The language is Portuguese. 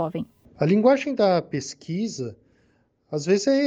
jovem. A linguagem da pesquisa, às vezes, é